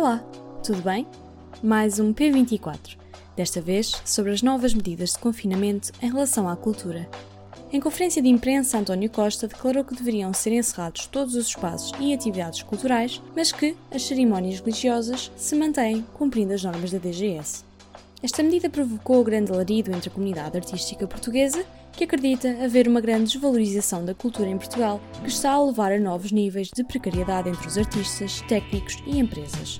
Olá, tudo bem? Mais um P24, desta vez sobre as novas medidas de confinamento em relação à cultura. Em conferência de imprensa, António Costa declarou que deveriam ser encerrados todos os espaços e atividades culturais, mas que as cerimónias religiosas se mantêm cumprindo as normas da DGS. Esta medida provocou grande alarido entre a comunidade artística portuguesa, que acredita haver uma grande desvalorização da cultura em Portugal, que está a levar a novos níveis de precariedade entre os artistas, técnicos e empresas.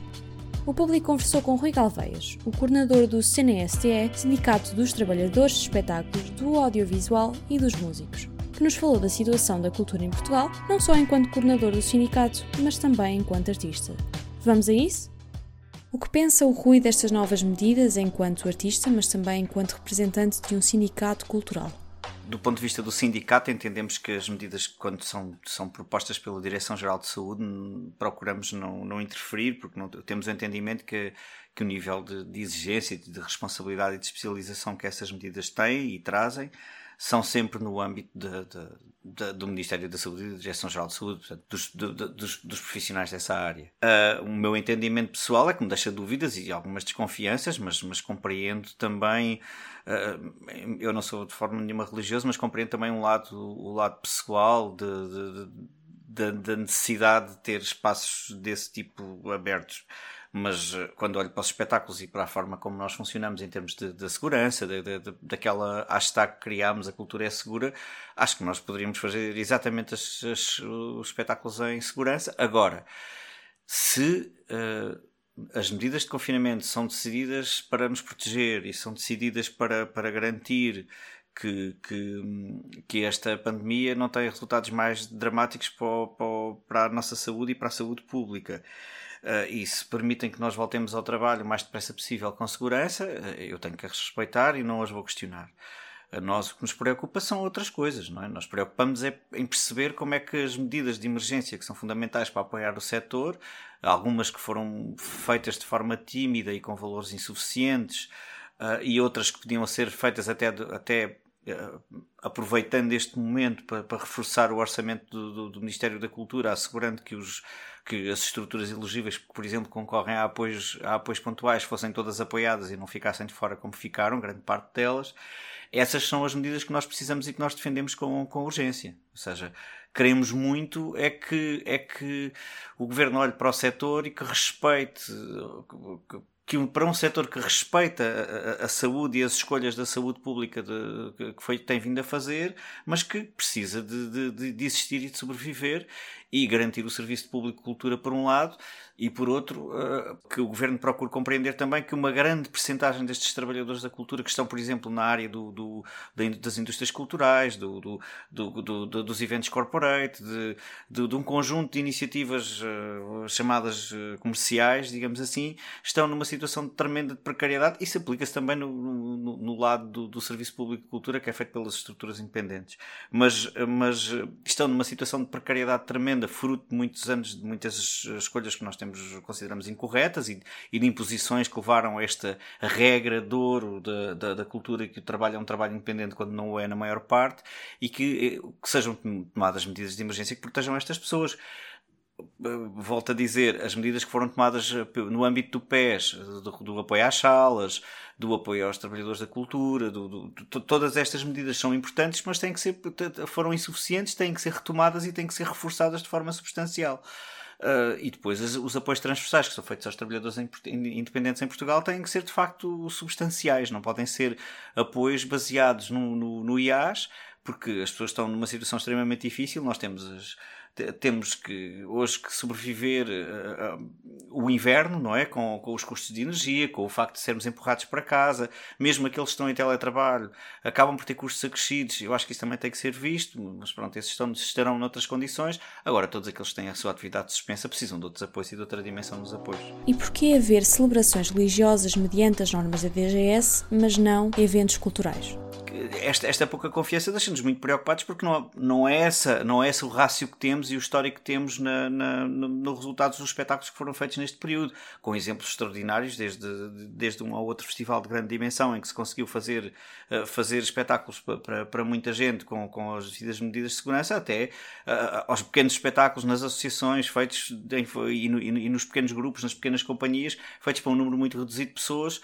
O público conversou com Rui Galveias, o coordenador do CNSTE, Sindicato dos Trabalhadores de Espetáculos, do Audiovisual e dos Músicos, que nos falou da situação da cultura em Portugal, não só enquanto coordenador do sindicato, mas também enquanto artista. Vamos a isso? O que pensa o Rui destas novas medidas enquanto artista, mas também enquanto representante de um sindicato cultural? Do ponto de vista do sindicato, entendemos que as medidas, quando são, são propostas pela Direção-Geral de Saúde, procuramos não, não interferir, porque não, temos o entendimento que, que o nível de, de exigência, de responsabilidade e de especialização que essas medidas têm e trazem são sempre no âmbito de, de, de, do Ministério da Saúde e da Direção-Geral de Saúde, portanto, dos, dos, dos, profissionais dessa área. Uh, o meu entendimento pessoal é que me deixa dúvidas e algumas desconfianças, mas, mas compreendo também. Uh, eu não sou de forma nenhuma religioso, mas compreendo também um lado, o lado pessoal da necessidade de ter espaços desse tipo abertos mas eh, quando olho para os espetáculos e para a forma como nós funcionamos em termos de, de segurança, de, de, daquela hashtag que criámos, a cultura é segura, acho que nós poderíamos fazer exatamente as, as, os espetáculos em segurança. Agora, se uh, as medidas de confinamento são decididas para nos proteger e são decididas para, para garantir que, que, que, esta pandemia não tenha resultados mais dramáticos para, para, para, a nossa saúde e para a saúde pública e se permitem que nós voltemos ao trabalho o mais depressa possível com segurança, uh, eu tenho que as respeitar e não as vou questionar. A nós o que nos preocupa são outras coisas, não é? Nós preocupamos é em perceber como é que as medidas de emergência que são fundamentais para apoiar o setor, algumas que foram feitas de forma tímida e com valores insuficientes, uh, e outras que podiam ser feitas até, até aproveitando este momento para, para reforçar o orçamento do, do, do, Ministério da Cultura, assegurando que os, que as estruturas elegíveis que, por exemplo, concorrem a apoios, a apoios pontuais fossem todas apoiadas e não ficassem de fora como ficaram, grande parte delas. Essas são as medidas que nós precisamos e que nós defendemos com, com urgência. Ou seja, queremos muito é que, é que o governo olhe para o setor e que respeite, que para um setor que respeita a, a, a, saúde e as escolhas da saúde pública de, que foi, tem vindo a fazer, mas que precisa de, de, de existir e de sobreviver e garantir o serviço de público de cultura por um lado e por outro uh, que o governo procure compreender também que uma grande percentagem destes trabalhadores da cultura que estão, por exemplo, na área do, do das indústrias culturais, do, do, dos eventos corporate, de, de, um conjunto de iniciativas uh, chamadas uh, comerciais, digamos assim, estão numa situação de tremenda de precariedade. Isso aplica-se também no, no, no lado do, serviço público de cultura que é feito pelas estruturas independentes. Mas, mas estão numa situação de precariedade tremenda fruto de muitos anos, de muitas escolhas que nós temos, consideramos incorretas e, e de imposições que levaram a esta regra de ouro da, da, da, cultura que o trabalho é um trabalho independente quando não o é na maior parte e que, eh, que sejam tomadas medidas de emergência que protejam estas pessoas volto a dizer, as medidas que foram tomadas eh, no âmbito do PES, do, do apoio às salas, do apoio aos trabalhadores da cultura, do, do, do, todas estas medidas são importantes, mas têm que ser, foram insuficientes, têm que ser retomadas e têm que ser reforçadas de forma substancial. Uh, e depois os, os, apoios transversais que são feitos aos trabalhadores em, independentes em Portugal têm que ser de facto substanciais, não podem ser apoios baseados no, no, no IAS, porque as pessoas estão numa situação extremamente difícil. Nós temos as, temos que hoje que sobreviver uh, uh, o inverno, não é? Com, com os custos de energia, com o facto de sermos empurrados para casa, mesmo aqueles que estão em teletrabalho, acabam por ter custos acrescidos. Eu acho que isso também tem que ser visto, mas pronto, esses estão, estarão noutras condições. Agora, todos aqueles que têm a sua atividade suspensa precisam de outros apoios e de outra dimensão nos apoios. E porquê haver celebrações religiosas mediante as normas da DGS, mas não eventos culturais? Esta, esta pouca confiança deixa-nos muito preocupados porque não, não, é essa, não é esse o rácio que temos e o histórico que temos na, na, no, resultados dos espetáculos que foram feitos neste período, com exemplos extraordinários, desde, desde um ou outro festival de grande dimensão em que se conseguiu fazer, uh, fazer espetáculos para, para, para, muita gente com, com as devidas medidas de segurança, até uh, aos pequenos espetáculos nas associações feitos e, no, e, nos pequenos grupos, nas pequenas companhias, feitos para um número muito reduzido de pessoas,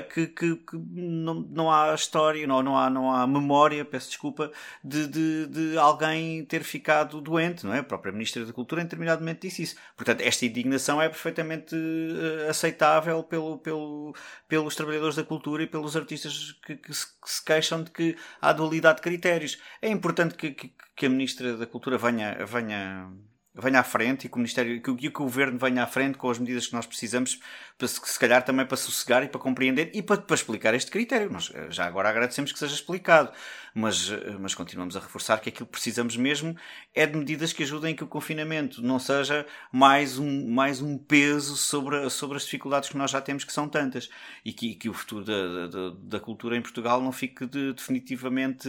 que, que, que, não, não há história, não, não, há, não há memória, peço desculpa, de, de, de alguém ter ficado doente, não é? A própria Ministra da Cultura, em determinado momento, disse isso. Portanto, esta indignação é perfeitamente uh, aceitável pelo, pelo, pelos trabalhadores da cultura e pelos artistas que, que, se, se, queixam de que há dualidade de critérios. É importante que, que, que a Ministra da Cultura venha, venha venha à frente e que o Ministério que, que o Governo venha à frente com as medidas que nós precisamos, para, se calhar também para sossegar e para compreender e para, para explicar este critério. Nós eh, já agora agradecemos que seja explicado, mas, eh, mas continuamos a reforçar que aquilo que precisamos mesmo é de medidas que ajudem que o confinamento não seja mais um, mais um peso sobre, sobre as dificuldades que nós já temos, que são tantas, e que, que o futuro da, da, da cultura em Portugal não fique de, definitivamente.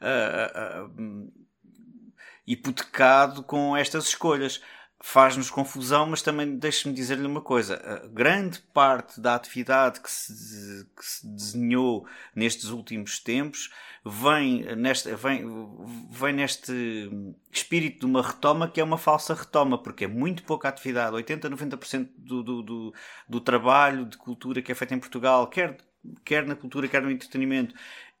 Uh, uh, uh, hipotecado com estas escolhas. Faz-nos confusão, mas também deixe-me dizer-lhe uma coisa: a grande parte da atividade que se, que se desenhou nestes últimos tempos vem neste, vem, vem neste espírito de uma retoma que é uma falsa retoma, porque é muito pouca atividade, 80, 90% do, do, do, do trabalho de cultura que é feito em Portugal, quer quer na cultura, quer no entretenimento,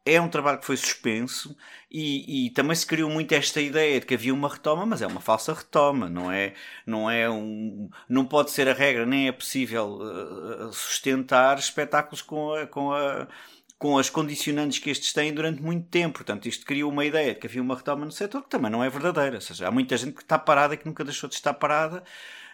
é um trabalho que foi suspenso e, e, também se criou muito esta ideia de que havia uma retoma, mas é uma falsa retoma, não é, não é um, não pode ser a regra, nem é possível uh, sustentar espetáculos com a, com a com as condicionantes que estes têm durante muito tempo. Portanto, isto criou uma ideia de que havia uma retoma no setor que também não é verdadeira. Ou seja, há muita gente que está parada e que nunca deixou de estar parada.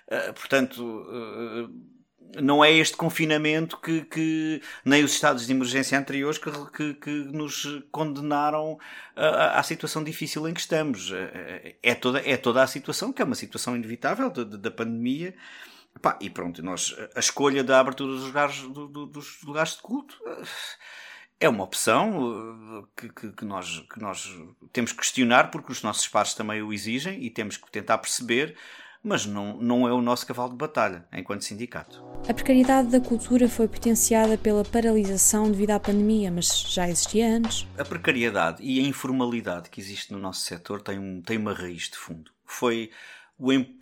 Uh, portanto, uh, não é este confinamento que, que, nem os estados de emergência anteriores que, que, que nos condenaram à, situação difícil em que estamos. É, é toda, é toda a situação, que é uma situação inevitável da pandemia. Pá, e pronto, nós, a escolha da abertura dos lugares, do, do, dos lugares de culto é uma opção eh, que, que, nós, que nós temos que questionar porque os nossos pares também o exigem e temos que tentar perceber mas não, não é o nosso cavalo de batalha enquanto sindicato. A precariedade da cultura foi potenciada pela paralisação devido à pandemia, mas já existia antes. A precariedade e a informalidade que existe no nosso setor tem, um, tem uma raiz de fundo. Foi,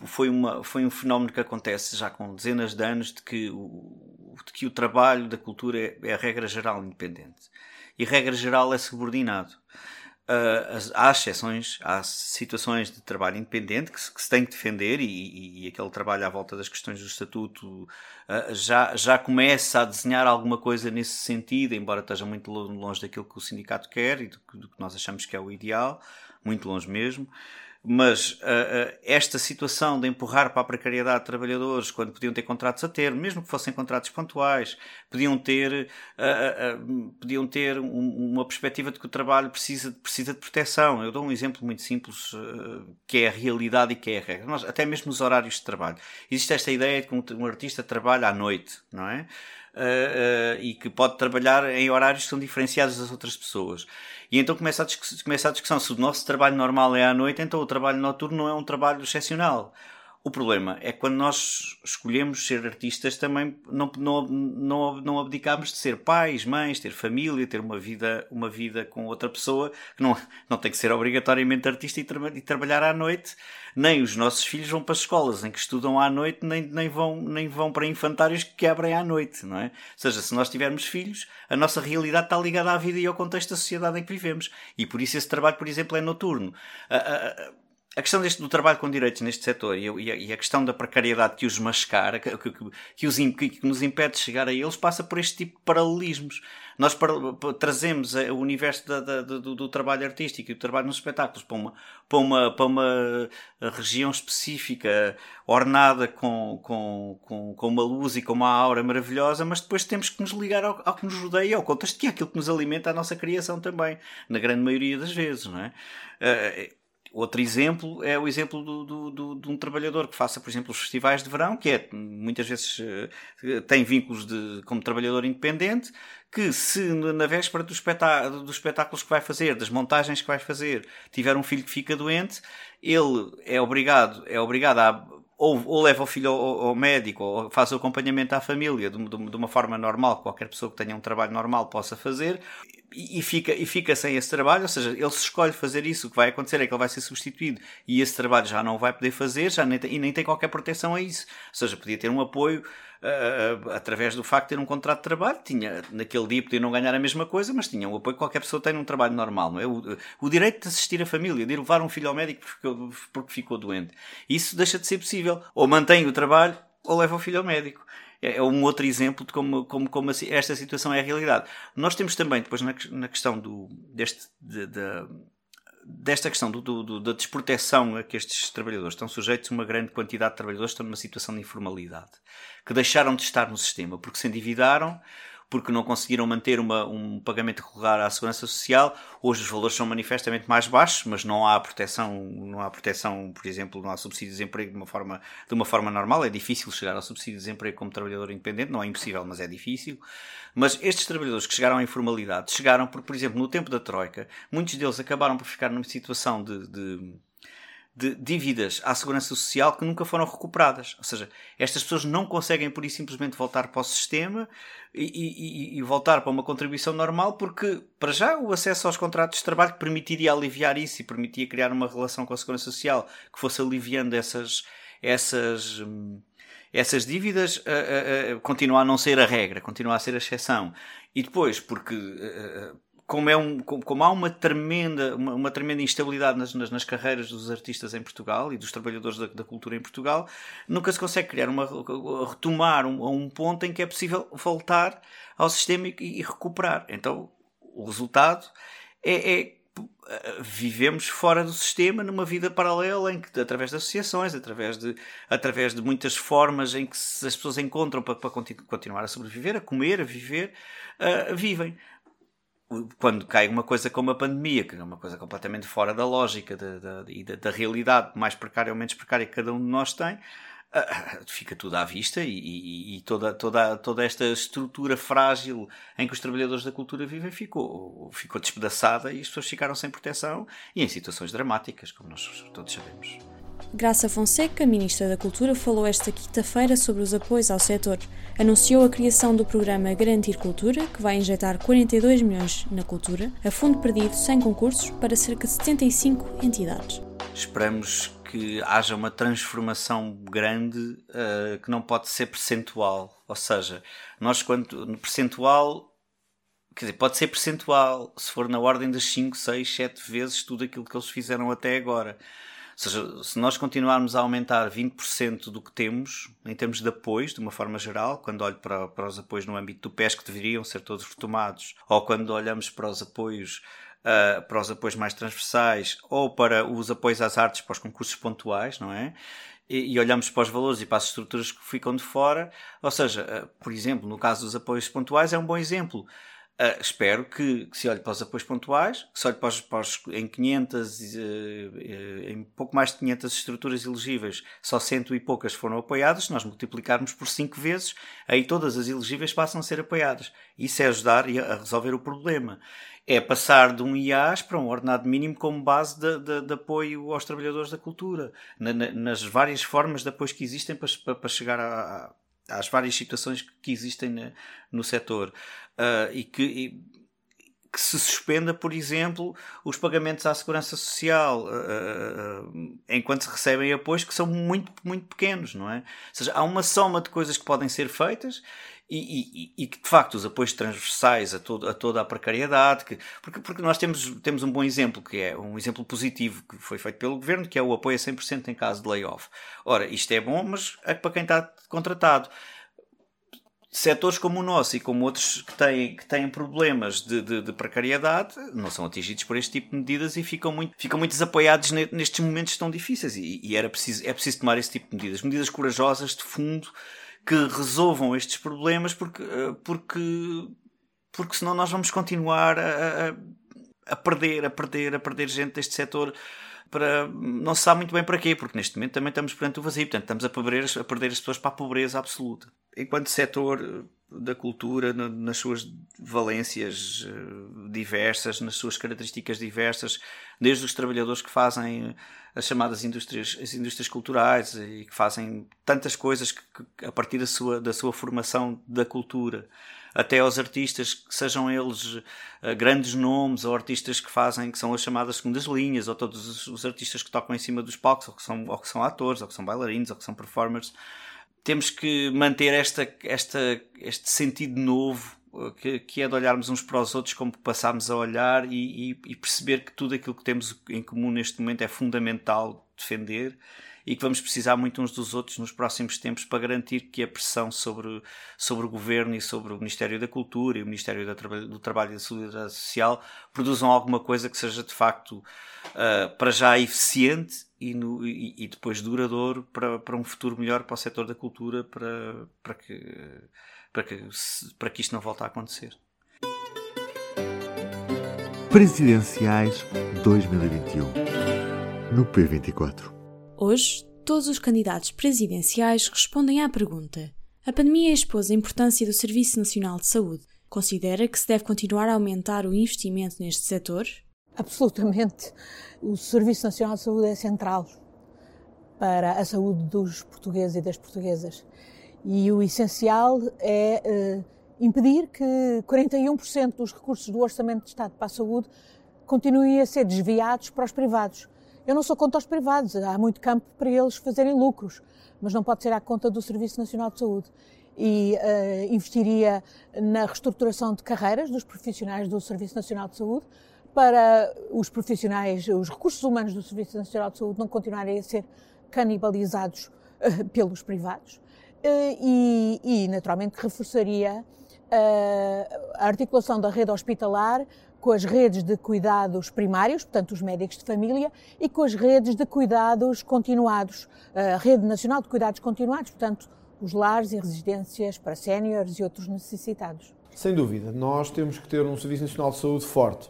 foi, uma, foi um fenómeno que acontece já com dezenas de anos de que o, de que o trabalho da cultura é, é a regra geral independente. E regra geral é subordinado. Uh, há exceções, há situações de trabalho independente que se, que se tem que defender e, e, e, aquele trabalho à volta das questões do estatuto uh, já, já começa a desenhar alguma coisa nesse sentido, embora esteja muito longe daquilo que o sindicato quer e do, do que nós achamos que é o ideal, muito longe mesmo mas uh, uh, esta situação de empurrar para a precariedade de trabalhadores quando podiam ter contratos a termo, mesmo que fossem contratos pontuais, podiam ter, uh, podiam ter um, uma perspectiva de que o trabalho precisa, precisa de proteção. Eu dou um exemplo muito simples que é a realidade e que é a regra. Nós, até mesmo nos horários de trabalho. Existe esta ideia de que um, um artista trabalha à noite, não é? Uh, uh, e que pode trabalhar em horários que são diferenciados das outras pessoas. E então começa a, começa a discussão: se o nosso trabalho normal é à noite, então o trabalho noturno não é um trabalho excepcional. O problema é quando nós escolhemos ser artistas também não, não, não, não abdicamos de ser pais, mães, ter família, ter uma vida, uma vida com outra pessoa, que não, não tem que ser obrigatoriamente artista e, tra e trabalhar à noite. Nem os nossos filhos vão para as escolas em que estudam à noite, nem, nem, vão, nem vão para infantários que quebrem à noite, não é? Ou seja, se nós tivermos filhos, a nossa realidade está ligada à vida e ao contexto da sociedade em que vivemos. E por isso esse trabalho, por exemplo, é noturno. A questão deste, do trabalho com direitos neste setor e a, e a questão da precariedade que os mascara, que, que, que, os, que, nos impede de chegar a eles, passa por este tipo de paralelismos. Nós para, trazemos o universo da, da, do, do, trabalho artístico e do trabalho nos espetáculos para uma, para uma, para uma região específica, ornada com, com, com, com uma luz e com uma aura maravilhosa, mas depois temos que nos ligar ao, ao que nos rodeia, ao contexto que é aquilo que nos alimenta a nossa criação também, na grande maioria das vezes, não é? Uh, Outro exemplo é o exemplo do, do, do, de um trabalhador que faça, por exemplo, os festivais de verão, que é muitas vezes uh, tem vínculos de, como trabalhador independente, que se na véspera do espetáculo, dos espetáculos que vai fazer, das montagens que vai fazer, tiver um filho que fica doente, ele é obrigado, é obrigado a ou, ou leva o filho ao, ao, médico, ou faz o acompanhamento à família de, de, de, uma forma normal, qualquer pessoa que tenha um trabalho normal possa fazer, e, e, fica, e fica sem esse trabalho, ou seja, ele se escolhe fazer isso, o que vai acontecer é que ele vai ser substituído e esse trabalho já não vai poder fazer, já nem e nem tem qualquer proteção a isso. Ou seja, podia ter um apoio uh, através do facto de ter um contrato de trabalho, tinha, naquele dia podia não ganhar a mesma coisa, mas tinha um apoio que qualquer pessoa tem num trabalho normal, não é? O, o direito de assistir a família, de levar um filho ao médico porque, porque ficou doente. Isso deixa de ser possível. Ou mantém o trabalho ou leva o filho ao médico é, é um outro exemplo de como, como, como esta situação é a realidade. Nós temos também, depois, na, na questão do, deste, de, de, desta questão do, do, da desproteção a que estes trabalhadores estão sujeitos, uma grande quantidade de trabalhadores estão numa situação de informalidade, que deixaram de estar no sistema porque se endividaram porque não conseguiram manter uma, um pagamento regular à segurança social. Hoje os valores são manifestamente mais baixos, mas não há proteção, não há proteção, por exemplo, não há subsídio de desemprego de uma forma, de uma forma normal. É difícil chegar ao subsídio de desemprego como trabalhador independente, não é impossível, mas é difícil. Mas estes trabalhadores que chegaram à informalidade chegaram porque, por exemplo, no tempo da Troika, muitos deles acabaram por ficar numa situação de, de de dívidas à segurança social que nunca foram recuperadas. Ou seja, estas pessoas não conseguem por isso simplesmente voltar para o sistema e, e, e, voltar para uma contribuição normal porque, para já, o acesso aos contratos de trabalho permitiria aliviar isso e permitia criar uma relação com a segurança social que fosse aliviando essas, essas, hum, essas dívidas, uh, uh, uh, continua a não ser a regra, continua a ser a exceção. E depois, porque como, é um, como há uma tremenda, uma, uma tremenda instabilidade nas, nas, nas, carreiras dos artistas em Portugal e dos trabalhadores da, da, cultura em Portugal, nunca se consegue criar uma retomar um, um ponto em que é possível voltar ao sistema e, e recuperar. Então, o resultado é, é vivemos fora do sistema numa vida paralela em que através de associações através de através de muitas formas em que as pessoas encontram para, para continuar a sobreviver a comer a viver uh, vivem quando cai uma coisa como a pandemia, que é uma coisa completamente fora da lógica da, da, da, da realidade, mais precária ou menos precária que cada um de nós tem, uh, fica tudo à vista e, e, e, toda, toda, toda esta estrutura frágil em que os trabalhadores da cultura vivem ficou, ficou despedaçada e as pessoas ficaram sem proteção e em situações dramáticas, como nós todos sabemos. Graça Fonseca, Ministra da Cultura, falou esta quinta-feira sobre os apoios ao setor. Anunciou a criação do programa Garantir Cultura, que vai injetar 42 milhões na cultura, a fundo perdido sem concursos, para cerca de 75 entidades. Esperamos que haja uma transformação grande uh, que não pode ser percentual. Ou seja, nós, quando no percentual, quer dizer, pode ser percentual se for na ordem das 5, 6, 7 vezes tudo aquilo que eles fizeram até agora. Seja, se nós continuarmos a aumentar 20% do que temos, em termos de apoios, de uma forma geral, quando olho para, para os apoios no âmbito do PES que deveriam ser todos retomados, ou quando olhamos para os apoios Uh, para os apoios mais transversais ou para os apoios às artes para os concursos pontuais, não é? E, e, olhamos para os valores e para as estruturas que ficam de fora. Ou seja, uh, por exemplo, no caso dos apoios pontuais, é um bom exemplo. Uh, espero que, que, se olhe para os apoios pontuais, que se olhe para os, para os em 500, uh, uh, em pouco mais de 500 estruturas elegíveis, só cento e poucas foram apoiadas. Se nós multiplicarmos por 5 vezes, aí todas as elegíveis passam a ser apoiadas. Isso é ajudar a resolver o problema. É passar de um IAS para um ordenado mínimo como base de, de, de apoio aos trabalhadores da cultura, na, na, nas várias formas de apoio que existem para, para chegar a, às várias situações que existem no setor uh, e que. E, que se suspenda, por exemplo, os pagamentos à segurança social uh, enquanto se recebem apoios que são muito, muito pequenos, não é? Ou seja, há uma soma de coisas que podem ser feitas e, e, e, que de facto os apoios transversais a, todo, a toda a precariedade, que, porque, porque nós temos, temos um bom exemplo, que é um exemplo positivo que foi feito pelo governo, que é o apoio a 100% em caso de layoff. Ora, isto é bom, mas é para quem está contratado setores como o nosso e como outros que têm, que têm problemas de, de, de, precariedade não são atingidos por este tipo de medidas e ficam muito, ficam muito desapoiados nestes momentos tão difíceis. E, e, era preciso, é preciso tomar esse tipo de medidas, medidas corajosas, de fundo, que resolvam estes problemas, porque, eh, porque, porque senão nós vamos continuar a, a, perder, a perder, a perder gente deste setor para não se sabe muito bem para quê, porque neste momento também estamos perante o vazio, portanto estamos a perder, a perder as pessoas para a pobreza absoluta. Enquanto setor da cultura, nas suas valências eh, diversas, nas suas características diversas, desde os trabalhadores que fazem as chamadas indústrias, as indústrias culturais e que fazem tantas coisas que, que, a partir da sua, da sua formação da cultura, até aos artistas, que sejam eles uh, grandes nomes ou artistas que fazem, que são as chamadas segundas linhas, ou todos os, os, artistas que tocam em cima dos palcos, ou que, são, ou que são atores, ou que são bailarinos, ou que são performers. Temos que manter esta, esta, este sentido novo que, que, é de olharmos uns para os outros como passámos a olhar e, e, e, perceber que tudo aquilo que temos em comum neste momento é fundamental defender e que vamos precisar muito uns dos outros nos próximos tempos para garantir que a pressão sobre, sobre o Governo e sobre o Ministério da Cultura e o Ministério do Trabalho e da Solidariedade Social produzam alguma coisa que seja de facto uh, para já eficiente e, no, e, e, depois duradouro para, para um futuro melhor para o setor da cultura para, para que para que, para que isto não volte a acontecer. Presidenciais 2021 no P24. Hoje, todos os candidatos presidenciais respondem à pergunta: a pandemia expôs a importância do Serviço Nacional de Saúde. Considera que se deve continuar a aumentar o investimento neste setor? Absolutamente. O Serviço Nacional de Saúde é central para a saúde dos portugueses e das portuguesas. E o essencial é uh, impedir que 41% dos recursos do Orçamento de Estado para a Saúde continuem a ser desviados para os privados. Eu não sou contra os privados, há muito campo para eles fazerem lucros, mas não pode ser à conta do Serviço Nacional de Saúde. E uh, investiria na reestruturação de carreiras dos profissionais do Serviço Nacional de Saúde, para os profissionais, os recursos humanos do Serviço Nacional de Saúde não continuarem a ser canibalizados uh, pelos privados. Eh, e, e naturalmente, reforçaria a articulação da rede hospitalar com as redes de cuidados primários, portanto, os médicos de família, e com as redes de cuidados continuados, a Rede Nacional de Cuidados Continuados, portanto, os lares e residências para séniores e outros necessitados. Sem dúvida, nós temos que ter um Serviço Nacional de Saúde forte.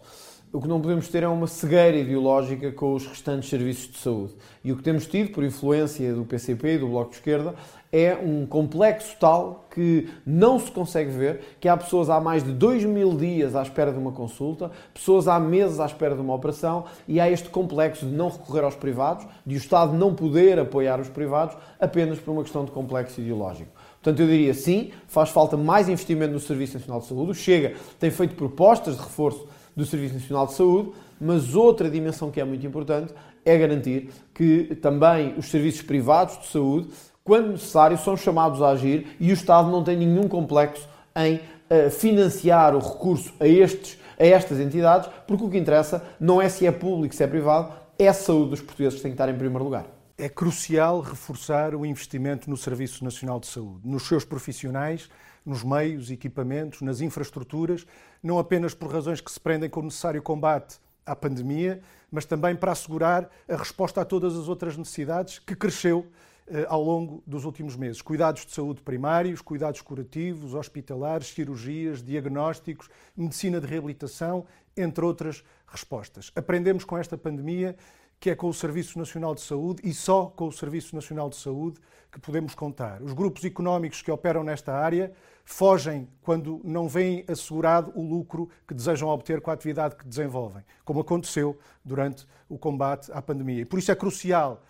O que não podemos ter é uma cegueira ideológica com os restantes serviços de saúde. E o que temos tido, por influência do PCP e do Bloco de Esquerda, é um complexo tal que não se consegue ver, que há pessoas há mais de dois mil dias à espera de uma consulta, pessoas há meses à espera de uma operação e há este complexo de não recorrer aos privados, de o Estado não poder apoiar os privados apenas por uma questão de complexo ideológico. Portanto, eu diria sim, faz falta mais investimento no Serviço Nacional de Saúde. O Chega tem feito propostas de reforço do Serviço Nacional de Saúde, mas outra dimensão que é muito importante é garantir que também os serviços privados de saúde quando necessário, são chamados a agir e o Estado não tem nenhum complexo em uh, financiar o recurso a, estes, a estas entidades, porque o que interessa não é se é público, se é privado, é a saúde dos portugueses que tem que estar em primeiro lugar. É crucial reforçar o investimento no Serviço Nacional de Saúde, nos seus profissionais, nos meios, equipamentos, nas infraestruturas, não apenas por razões que se prendem com o necessário combate à pandemia, mas também para assegurar a resposta a todas as outras necessidades que cresceu eh, ao longo dos últimos meses. Cuidados de saúde primários, cuidados curativos, hospitalares, cirurgias, diagnósticos, medicina de reabilitação, entre outras respostas. Aprendemos com esta pandemia que é com o Serviço Nacional de Saúde e só com o Serviço Nacional de Saúde que podemos contar. Os grupos económicos que operam nesta área fogem quando não veem assegurado o lucro que desejam obter com a atividade que desenvolvem, como aconteceu durante o combate à pandemia. E por isso é crucial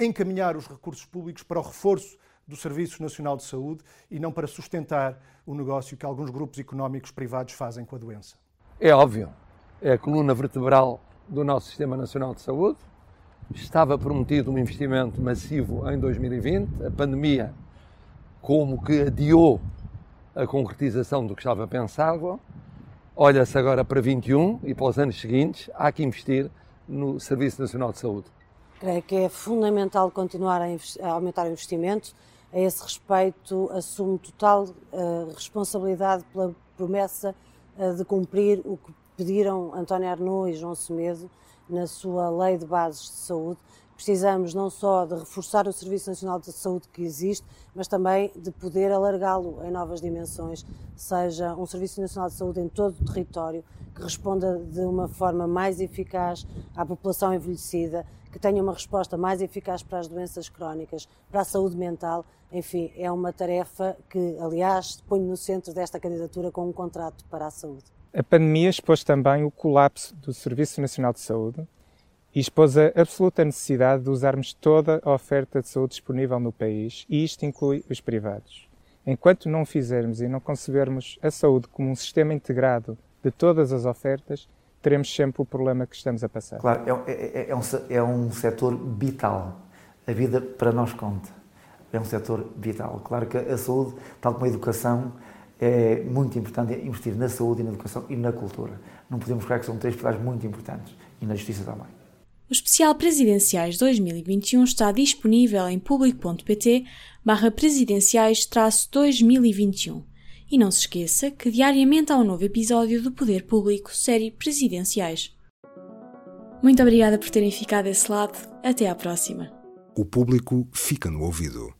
encaminhar os recursos públicos para o reforço do Serviço Nacional de Saúde e não para sustentar o negócio que alguns grupos económicos privados fazem com a doença. É óbvio, é a coluna vertebral do nosso Sistema Nacional de Saúde. Estava prometido um investimento massivo em 2020, a pandemia como que adiou a concretização do que estava pensado. Olha-se agora para 21 e para os anos seguintes, há que investir no Serviço Nacional de Saúde. Creio que é fundamental continuar a, a aumentar o investimento. A esse respeito, assumo total uh, responsabilidade pela promessa uh, de cumprir o que pediram António Arnoux e João Semedo na sua Lei de Bases de Saúde, precisamos não só de reforçar o Serviço Nacional de Saúde que existe, mas também de poder alargá-lo em novas dimensões, seja um Serviço Nacional de Saúde em todo o território, que responda de uma forma mais eficaz à população envelhecida, que tenha uma resposta mais eficaz para as doenças crónicas, para a saúde mental. Enfim, é uma tarefa que, aliás, ponho no centro desta candidatura com um contrato para a saúde. A pandemia expôs também o colapso do Serviço Nacional de Saúde e expôs a absoluta necessidade de usarmos toda a oferta de saúde disponível no país, e isto inclui os privados. Enquanto não fizermos e não concebermos a saúde como um sistema integrado de todas as ofertas, teremos sempre o problema que estamos a passar. Claro, é, é, é, um, é um setor vital. A vida para nós conta. É um setor vital. Claro que a saúde, tal como a educação, é muito importante investir na saúde e na educação e na cultura. Não podemos esquecer que são três pilares muito importantes. E na justiça também. O especial Presidenciais 2021 está disponível em público.pt barra presidenciais 2021. E não se esqueça que diariamente há um novo episódio do Poder Público, série Presidenciais. Muito obrigada por terem ficado desse lado. Até à próxima. O público fica no ouvido.